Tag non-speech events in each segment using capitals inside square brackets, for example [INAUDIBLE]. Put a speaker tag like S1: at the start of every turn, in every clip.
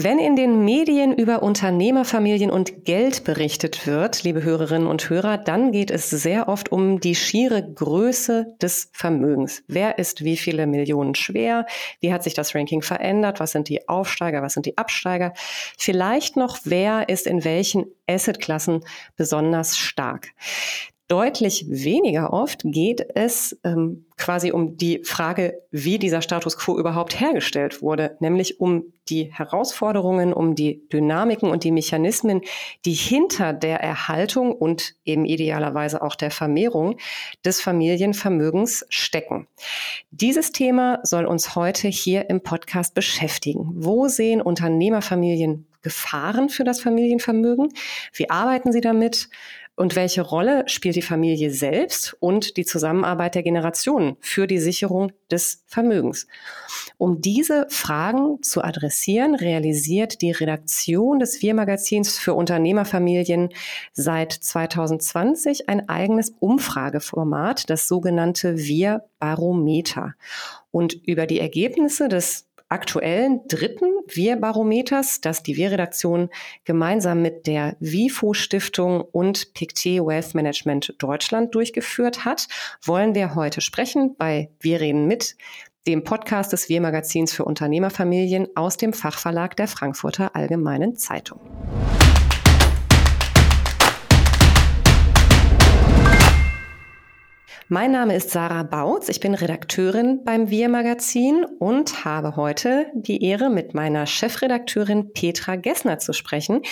S1: Wenn in den Medien über Unternehmerfamilien und Geld berichtet wird, liebe Hörerinnen und Hörer, dann geht es sehr oft um die schiere Größe des Vermögens. Wer ist wie viele Millionen schwer? Wie hat sich das Ranking verändert? Was sind die Aufsteiger? Was sind die Absteiger? Vielleicht noch, wer ist in welchen Assetklassen besonders stark? Deutlich weniger oft geht es ähm, quasi um die Frage, wie dieser Status quo überhaupt hergestellt wurde, nämlich um die Herausforderungen, um die Dynamiken und die Mechanismen, die hinter der Erhaltung und eben idealerweise auch der Vermehrung des Familienvermögens stecken. Dieses Thema soll uns heute hier im Podcast beschäftigen. Wo sehen Unternehmerfamilien Gefahren für das Familienvermögen? Wie arbeiten sie damit? Und welche Rolle spielt die Familie selbst und die Zusammenarbeit der Generationen für die Sicherung des Vermögens? Um diese Fragen zu adressieren, realisiert die Redaktion des Wir-Magazins für Unternehmerfamilien seit 2020 ein eigenes Umfrageformat, das sogenannte Wir-Barometer. Und über die Ergebnisse des aktuellen dritten Wir-Barometers, das die Wir-Redaktion gemeinsam mit der WIFO Stiftung und Pictet Wealth Management Deutschland durchgeführt hat, wollen wir heute sprechen bei Wir reden mit, dem Podcast des Wir-Magazins für Unternehmerfamilien aus dem Fachverlag der Frankfurter Allgemeinen Zeitung. Mein Name ist Sarah Bautz. Ich bin Redakteurin beim Wir Magazin und habe heute die Ehre, mit meiner Chefredakteurin Petra Gessner zu sprechen,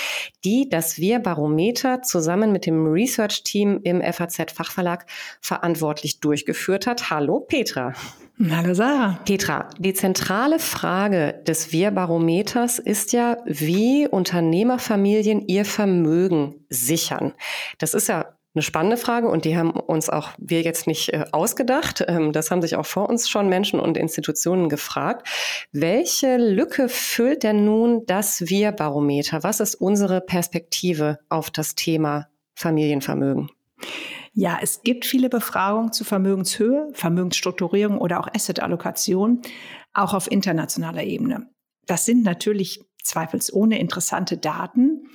S1: die das Wir Barometer zusammen mit dem Research Team im FAZ Fachverlag verantwortlich durchgeführt hat. Hallo Petra.
S2: Hallo Sarah.
S1: Petra, die zentrale Frage des Wir-Barometers ist ja, wie Unternehmerfamilien ihr Vermögen sichern. Das ist ja eine spannende Frage und die haben uns auch wir jetzt nicht äh, ausgedacht. Ähm, das haben sich auch vor uns schon Menschen und Institutionen gefragt. Welche Lücke füllt denn nun das Wir-Barometer? Was ist unsere Perspektive auf das Thema Familienvermögen?
S2: Ja, es gibt viele Befragungen zu Vermögenshöhe, Vermögensstrukturierung oder auch Assetallokation, auch auf internationaler Ebene. Das sind natürlich zweifelsohne interessante Daten.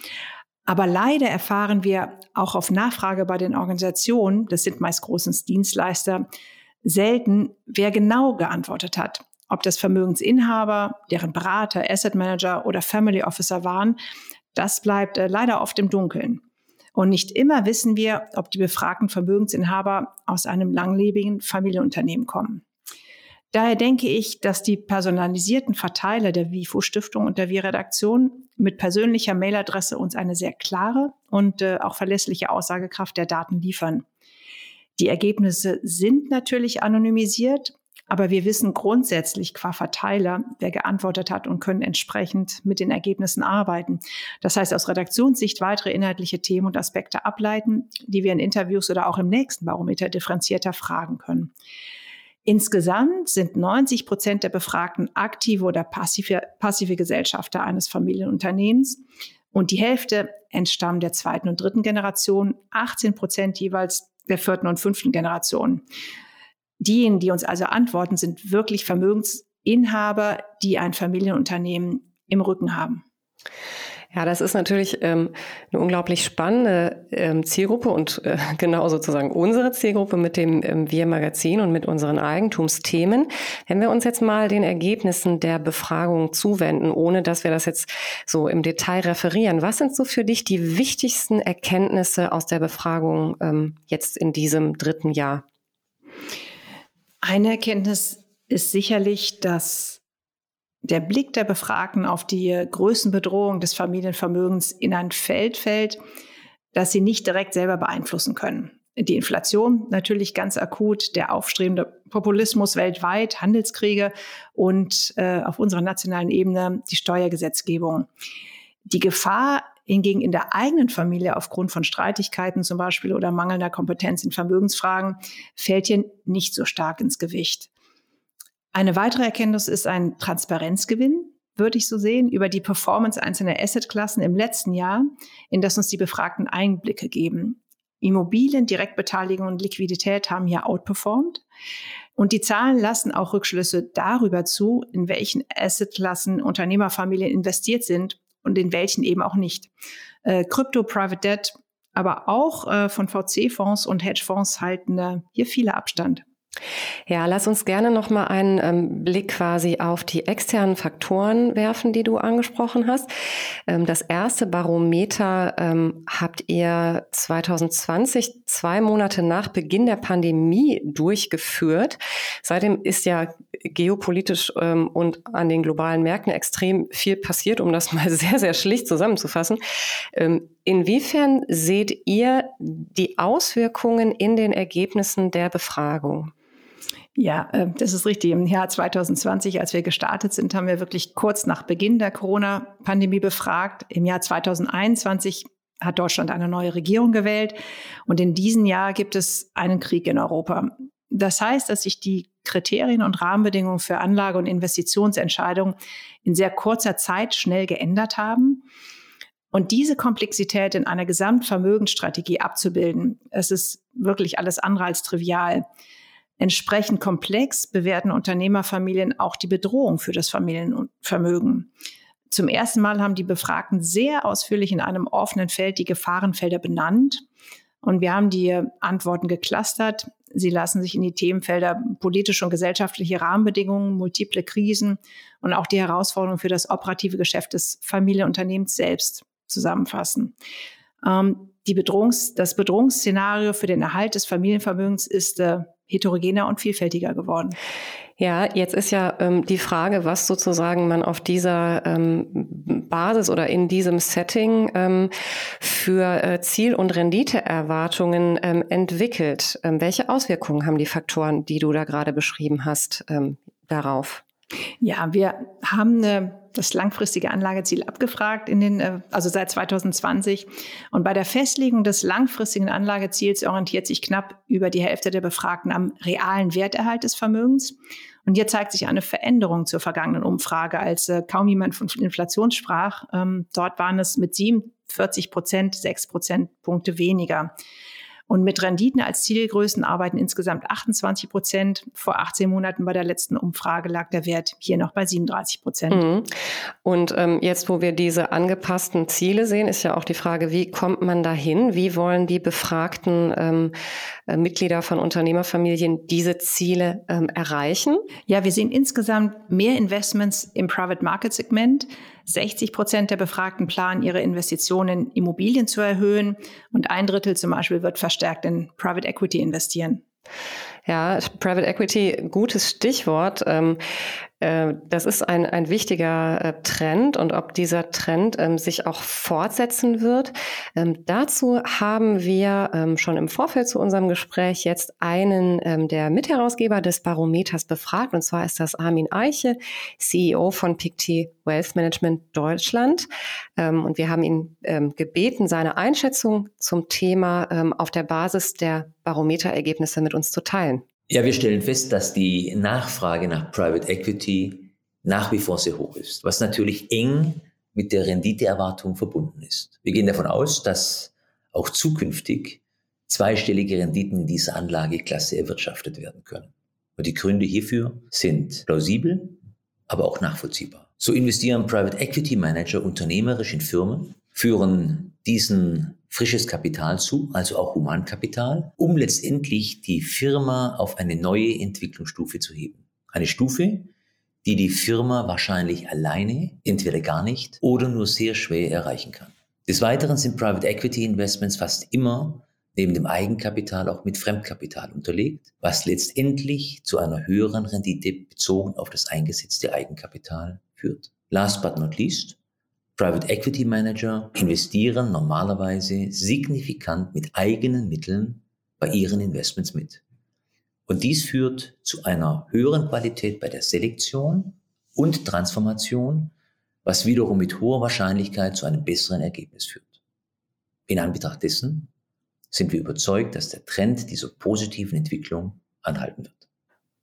S2: Aber leider erfahren wir auch auf Nachfrage bei den Organisationen, das sind meist großen Dienstleister, selten, wer genau geantwortet hat. Ob das Vermögensinhaber, deren Berater, Asset Manager oder Family Officer waren, das bleibt äh, leider oft im Dunkeln. Und nicht immer wissen wir, ob die befragten Vermögensinhaber aus einem langlebigen Familienunternehmen kommen. Daher denke ich, dass die personalisierten Verteiler der WIFO Stiftung und der WI-Redaktion mit persönlicher Mailadresse uns eine sehr klare und äh, auch verlässliche Aussagekraft der Daten liefern. Die Ergebnisse sind natürlich anonymisiert, aber wir wissen grundsätzlich qua Verteiler, wer geantwortet hat und können entsprechend mit den Ergebnissen arbeiten. Das heißt, aus Redaktionssicht weitere inhaltliche Themen und Aspekte ableiten, die wir in Interviews oder auch im nächsten Barometer differenzierter fragen können. Insgesamt sind 90 Prozent der Befragten aktive oder passive, passive Gesellschafter eines Familienunternehmens und die Hälfte entstammen der zweiten und dritten Generation, 18 Prozent jeweils der vierten und fünften Generation. Diejenigen, die uns also antworten, sind wirklich Vermögensinhaber, die ein Familienunternehmen im Rücken haben.
S1: Ja, das ist natürlich ähm, eine unglaublich spannende ähm, Zielgruppe und äh, [LAUGHS] genau sozusagen unsere Zielgruppe mit dem ähm, Wir-Magazin und mit unseren Eigentumsthemen. Wenn wir uns jetzt mal den Ergebnissen der Befragung zuwenden, ohne dass wir das jetzt so im Detail referieren, was sind so für dich die wichtigsten Erkenntnisse aus der Befragung ähm, jetzt in diesem dritten Jahr?
S2: Eine Erkenntnis ist sicherlich, dass der Blick der Befragten auf die Größenbedrohung des Familienvermögens in ein Feld fällt, das sie nicht direkt selber beeinflussen können. Die Inflation natürlich ganz akut, der aufstrebende Populismus weltweit, Handelskriege und äh, auf unserer nationalen Ebene die Steuergesetzgebung. Die Gefahr hingegen in der eigenen Familie aufgrund von Streitigkeiten zum Beispiel oder mangelnder Kompetenz in Vermögensfragen fällt hier nicht so stark ins Gewicht. Eine weitere Erkenntnis ist ein Transparenzgewinn, würde ich so sehen, über die Performance einzelner Assetklassen im letzten Jahr, in das uns die Befragten Einblicke geben. Immobilien, Direktbeteiligung und Liquidität haben hier outperformed. Und die Zahlen lassen auch Rückschlüsse darüber zu, in welchen Assetklassen Unternehmerfamilien investiert sind und in welchen eben auch nicht. Äh, Private Debt, aber auch äh, von VC-Fonds und Hedgefonds halten äh, hier viele Abstand.
S1: Ja, lass uns gerne noch mal einen ähm, Blick quasi auf die externen Faktoren werfen, die du angesprochen hast. Ähm, das erste Barometer ähm, habt ihr 2020, zwei Monate nach Beginn der Pandemie durchgeführt. Seitdem ist ja geopolitisch ähm, und an den globalen Märkten extrem viel passiert, um das [LAUGHS] mal sehr, sehr schlicht zusammenzufassen. Ähm, inwiefern seht ihr die Auswirkungen in den Ergebnissen der Befragung?
S2: Ja, äh, das ist richtig. Im Jahr 2020, als wir gestartet sind, haben wir wirklich kurz nach Beginn der Corona-Pandemie befragt. Im Jahr 2021 hat Deutschland eine neue Regierung gewählt und in diesem Jahr gibt es einen Krieg in Europa. Das heißt, dass sich die Kriterien und Rahmenbedingungen für Anlage- und Investitionsentscheidungen in sehr kurzer Zeit schnell geändert haben. Und diese Komplexität in einer Gesamtvermögensstrategie abzubilden, es ist wirklich alles andere als trivial. Entsprechend komplex bewerten Unternehmerfamilien auch die Bedrohung für das Familienvermögen. Zum ersten Mal haben die Befragten sehr ausführlich in einem offenen Feld die Gefahrenfelder benannt. Und wir haben die Antworten geclustert. Sie lassen sich in die Themenfelder politische und gesellschaftliche Rahmenbedingungen, multiple Krisen und auch die Herausforderungen für das operative Geschäft des Familienunternehmens selbst zusammenfassen. Ähm, Bedrohungs-, das Bedrohungsszenario für den Erhalt des Familienvermögens ist äh, heterogener und vielfältiger geworden.
S1: Ja, jetzt ist ja ähm, die Frage, was sozusagen man auf dieser ähm, Basis oder in diesem Setting ähm, für äh, Ziel- und Renditeerwartungen ähm, entwickelt. Ähm, welche Auswirkungen haben die Faktoren, die du da gerade beschrieben hast, ähm, darauf?
S2: Ja, wir haben eine das langfristige Anlageziel abgefragt in den, äh, also seit 2020. Und bei der Festlegung des langfristigen Anlageziels orientiert sich knapp über die Hälfte der Befragten am realen Werterhalt des Vermögens. Und hier zeigt sich eine Veränderung zur vergangenen Umfrage, als äh, kaum jemand von Inflation sprach. Ähm, dort waren es mit 47 Prozent, 6 Prozentpunkte weniger. Und mit Renditen als Zielgrößen arbeiten insgesamt 28 Prozent. Vor 18 Monaten bei der letzten Umfrage lag der Wert hier noch bei 37 Prozent. Mhm.
S1: Und ähm, jetzt, wo wir diese angepassten Ziele sehen, ist ja auch die Frage, wie kommt man dahin? Wie wollen die befragten ähm, äh, Mitglieder von Unternehmerfamilien diese Ziele ähm, erreichen?
S2: Ja, wir sehen insgesamt mehr Investments im Private Market Segment. 60 Prozent der Befragten planen, ihre Investitionen in Immobilien zu erhöhen und ein Drittel zum Beispiel wird verstärkt in Private Equity investieren.
S1: Ja, Private Equity, gutes Stichwort. Ähm, äh, das ist ein, ein wichtiger äh, Trend und ob dieser Trend ähm, sich auch fortsetzen wird. Ähm, dazu haben wir ähm, schon im Vorfeld zu unserem Gespräch jetzt einen ähm, der Mitherausgeber des Barometers befragt und zwar ist das Armin Eiche, CEO von Pictet Wealth Management Deutschland. Ähm, und wir haben ihn ähm, gebeten, seine Einschätzung zum Thema auf der Basis der Barometerergebnisse mit uns zu teilen.
S3: Ja, wir stellen fest, dass die Nachfrage nach Private Equity nach wie vor sehr hoch ist, was natürlich eng mit der Renditeerwartung verbunden ist. Wir gehen davon aus, dass auch zukünftig zweistellige Renditen in dieser Anlageklasse erwirtschaftet werden können. Und die Gründe hierfür sind plausibel, aber auch nachvollziehbar. So investieren Private Equity Manager unternehmerisch in Firmen, führen diesen frisches Kapital zu, also auch Humankapital, um letztendlich die Firma auf eine neue Entwicklungsstufe zu heben. Eine Stufe, die die Firma wahrscheinlich alleine, entweder gar nicht oder nur sehr schwer erreichen kann. Des Weiteren sind Private Equity Investments fast immer neben dem Eigenkapital auch mit Fremdkapital unterlegt, was letztendlich zu einer höheren Rendite bezogen auf das eingesetzte Eigenkapital führt. Last but not least, Private Equity Manager investieren normalerweise signifikant mit eigenen Mitteln bei ihren Investments mit. Und dies führt zu einer höheren Qualität bei der Selektion und Transformation, was wiederum mit hoher Wahrscheinlichkeit zu einem besseren Ergebnis führt. In Anbetracht dessen sind wir überzeugt, dass der Trend dieser positiven Entwicklung anhalten wird.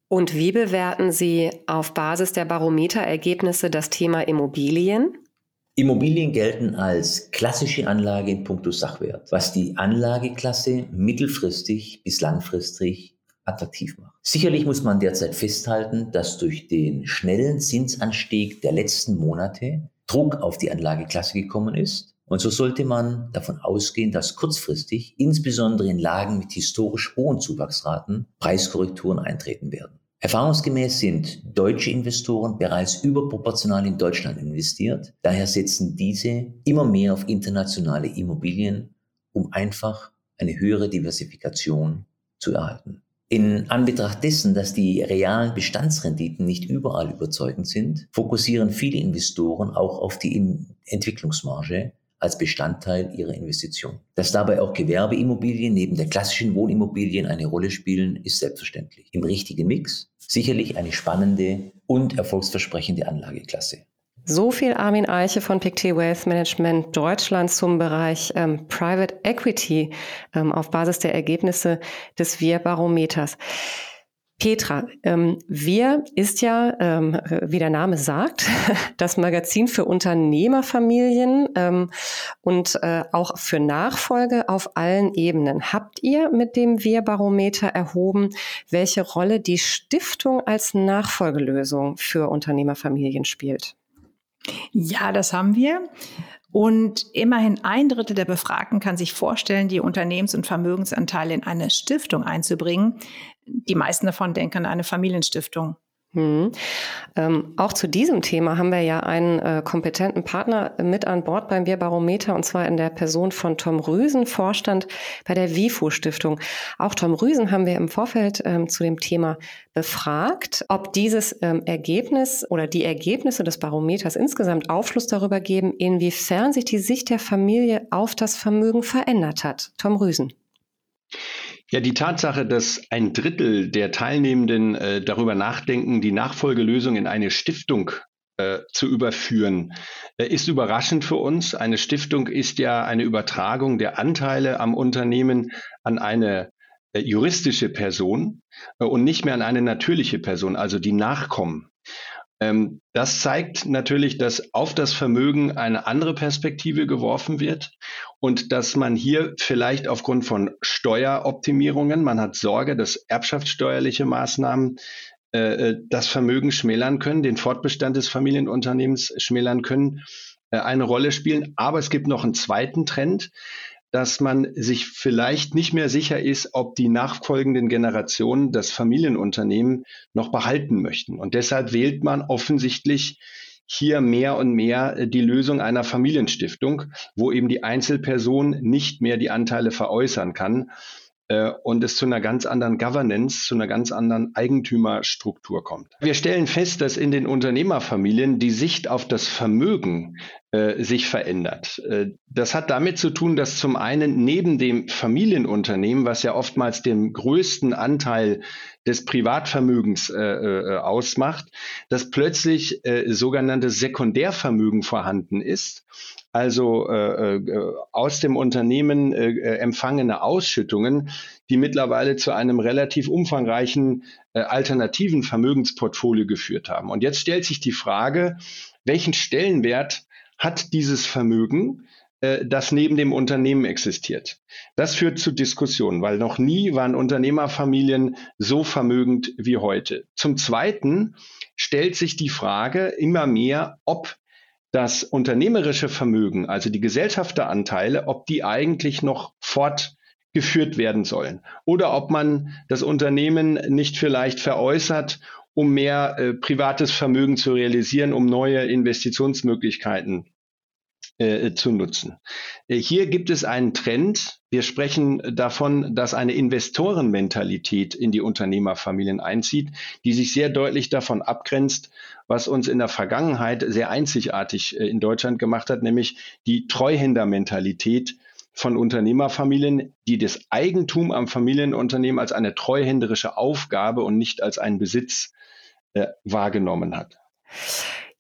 S1: Und wie bewerten Sie auf Basis der Barometerergebnisse das Thema Immobilien?
S3: Immobilien gelten als klassische Anlage in puncto Sachwert, was die Anlageklasse mittelfristig bis langfristig attraktiv macht. Sicherlich muss man derzeit festhalten, dass durch den schnellen Zinsanstieg der letzten Monate Druck auf die Anlageklasse gekommen ist. Und so sollte man davon ausgehen, dass kurzfristig, insbesondere in Lagen mit historisch hohen Zuwachsraten, Preiskorrekturen eintreten werden. Erfahrungsgemäß sind deutsche Investoren bereits überproportional in Deutschland investiert. Daher setzen diese immer mehr auf internationale Immobilien, um einfach eine höhere Diversifikation zu erhalten. In Anbetracht dessen, dass die realen Bestandsrenditen nicht überall überzeugend sind, fokussieren viele Investoren auch auf die Entwicklungsmarge als Bestandteil ihrer Investition. Dass dabei auch Gewerbeimmobilien neben der klassischen Wohnimmobilien eine Rolle spielen, ist selbstverständlich. Im richtigen Mix sicherlich eine spannende und erfolgsversprechende Anlageklasse.
S1: So viel Armin Eiche von Pictet Wealth Management Deutschland zum Bereich ähm, Private Equity ähm, auf Basis der Ergebnisse des Wir-Barometers. Petra, ähm, Wir ist ja, ähm, wie der Name sagt, [LAUGHS] das Magazin für Unternehmerfamilien ähm, und äh, auch für Nachfolge auf allen Ebenen. Habt ihr mit dem Wir-Barometer erhoben, welche Rolle die Stiftung als Nachfolgelösung für Unternehmerfamilien spielt?
S2: Ja, das haben wir. Und immerhin ein Drittel der Befragten kann sich vorstellen, die Unternehmens- und Vermögensanteile in eine Stiftung einzubringen. Die meisten davon denken an eine Familienstiftung.
S1: Hm. Ähm, auch zu diesem Thema haben wir ja einen äh, kompetenten Partner mit an Bord beim Wir-Barometer und zwar in der Person von Tom Rüsen, Vorstand bei der WIFO Stiftung. Auch Tom Rüsen haben wir im Vorfeld ähm, zu dem Thema befragt, ob dieses ähm, Ergebnis oder die Ergebnisse des Barometers insgesamt Aufschluss darüber geben, inwiefern sich die Sicht der Familie auf das Vermögen verändert hat. Tom Rüsen.
S4: Ja, die Tatsache, dass ein Drittel der Teilnehmenden äh, darüber nachdenken, die Nachfolgelösung in eine Stiftung äh, zu überführen, äh, ist überraschend für uns. Eine Stiftung ist ja eine Übertragung der Anteile am Unternehmen an eine äh, juristische Person äh, und nicht mehr an eine natürliche Person, also die Nachkommen. Ähm, das zeigt natürlich, dass auf das Vermögen eine andere Perspektive geworfen wird und dass man hier vielleicht aufgrund von Steueroptimierungen, man hat Sorge, dass erbschaftssteuerliche Maßnahmen äh, äh, das Vermögen schmälern können, den Fortbestand des Familienunternehmens schmälern können, äh, eine Rolle spielen. Aber es gibt noch einen zweiten Trend, dass man sich vielleicht nicht mehr sicher ist, ob die nachfolgenden Generationen das Familienunternehmen noch behalten möchten. Und deshalb wählt man offensichtlich hier mehr und mehr äh, die Lösung einer Familienstiftung, wo eben die Einzelperson nicht mehr die Anteile veräußern kann, und es zu einer ganz anderen Governance, zu einer ganz anderen Eigentümerstruktur kommt. Wir stellen fest, dass in den Unternehmerfamilien die Sicht auf das Vermögen äh, sich verändert. Äh, das hat damit zu tun, dass zum einen neben dem Familienunternehmen, was ja oftmals den größten Anteil des Privatvermögens äh, äh, ausmacht, dass plötzlich äh, sogenanntes Sekundärvermögen vorhanden ist also äh, äh, aus dem Unternehmen äh, äh, empfangene Ausschüttungen, die mittlerweile zu einem relativ umfangreichen äh, alternativen Vermögensportfolio geführt haben. Und jetzt stellt sich die Frage, welchen Stellenwert hat dieses Vermögen, äh, das neben dem Unternehmen existiert. Das führt zu Diskussionen, weil noch nie waren Unternehmerfamilien so vermögend wie heute. Zum Zweiten stellt sich die Frage immer mehr, ob das unternehmerische Vermögen, also die Gesellschafteranteile, ob die eigentlich noch fortgeführt werden sollen. Oder ob man das Unternehmen nicht vielleicht veräußert, um mehr äh, privates Vermögen zu realisieren, um neue Investitionsmöglichkeiten äh, zu nutzen. Äh, hier gibt es einen Trend. Wir sprechen davon, dass eine Investorenmentalität in die Unternehmerfamilien einzieht, die sich sehr deutlich davon abgrenzt, was uns in der Vergangenheit sehr einzigartig äh, in Deutschland gemacht hat, nämlich die Treuhändermentalität von Unternehmerfamilien, die das Eigentum am Familienunternehmen als eine treuhänderische Aufgabe und nicht als einen Besitz äh, wahrgenommen hat.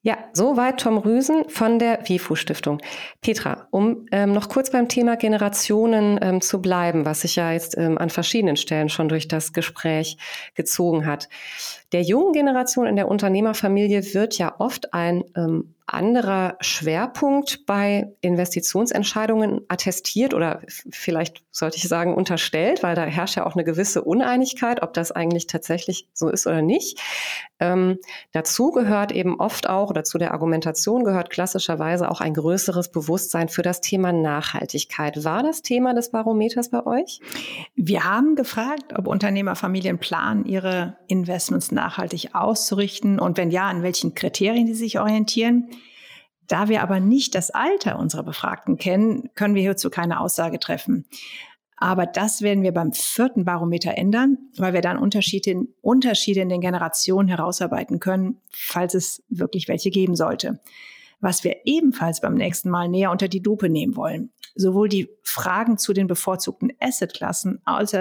S1: Ja, soweit Tom Rüsen von der WIFU Stiftung. Petra, um ähm, noch kurz beim Thema Generationen ähm, zu bleiben, was sich ja jetzt ähm, an verschiedenen Stellen schon durch das Gespräch gezogen hat. Der jungen Generation in der Unternehmerfamilie wird ja oft ein ähm, anderer Schwerpunkt bei Investitionsentscheidungen attestiert oder vielleicht sollte ich sagen unterstellt, weil da herrscht ja auch eine gewisse Uneinigkeit, ob das eigentlich tatsächlich so ist oder nicht. Ähm, dazu gehört eben oft auch, oder zu der Argumentation gehört klassischerweise auch ein größeres Bewusstsein für das Thema Nachhaltigkeit. War das Thema des Barometers bei euch?
S2: Wir haben gefragt, ob Unternehmerfamilien planen, ihre Investments nachhaltig auszurichten und wenn ja, an welchen Kriterien die sich orientieren. Da wir aber nicht das Alter unserer Befragten kennen, können wir hierzu keine Aussage treffen. Aber das werden wir beim vierten Barometer ändern, weil wir dann Unterschiede in, Unterschiede in den Generationen herausarbeiten können, falls es wirklich welche geben sollte. Was wir ebenfalls beim nächsten Mal näher unter die Lupe nehmen wollen. Sowohl die Fragen zu den bevorzugten Assetklassen als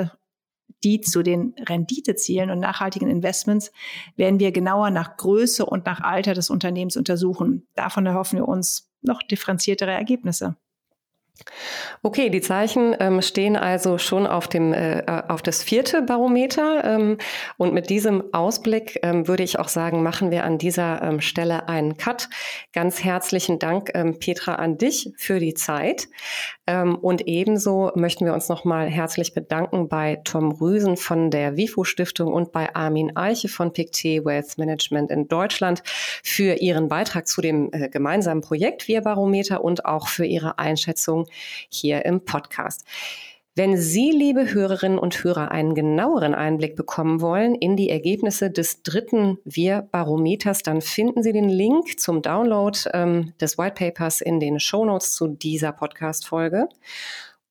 S2: die zu den Renditezielen und nachhaltigen Investments werden wir genauer nach Größe und nach Alter des Unternehmens untersuchen. Davon erhoffen wir uns noch differenziertere Ergebnisse.
S1: Okay, die Zeichen ähm, stehen also schon auf dem äh, äh, auf das vierte Barometer ähm, und mit diesem Ausblick ähm, würde ich auch sagen, machen wir an dieser ähm, Stelle einen Cut. Ganz herzlichen Dank, ähm, Petra, an dich für die Zeit ähm, und ebenso möchten wir uns nochmal herzlich bedanken bei Tom Rüsen von der WIFO Stiftung und bei Armin Eiche von Pictet Wealth Management in Deutschland für ihren Beitrag zu dem äh, gemeinsamen Projekt Wir Barometer und auch für ihre Einschätzung hier im Podcast. Wenn Sie, liebe Hörerinnen und Hörer, einen genaueren Einblick bekommen wollen in die Ergebnisse des dritten Wir-Barometers, dann finden Sie den Link zum Download ähm, des White Papers in den Show Notes zu dieser Podcast-Folge.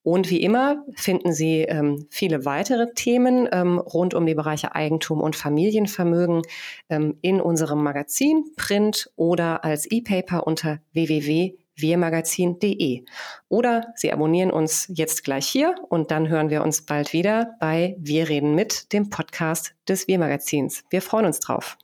S1: Und wie immer finden Sie ähm, viele weitere Themen ähm, rund um die Bereiche Eigentum und Familienvermögen ähm, in unserem Magazin, Print oder als E-Paper unter www wirmagazin.de. Oder Sie abonnieren uns jetzt gleich hier und dann hören wir uns bald wieder bei Wir reden mit, dem Podcast des Wir Magazins. Wir freuen uns drauf.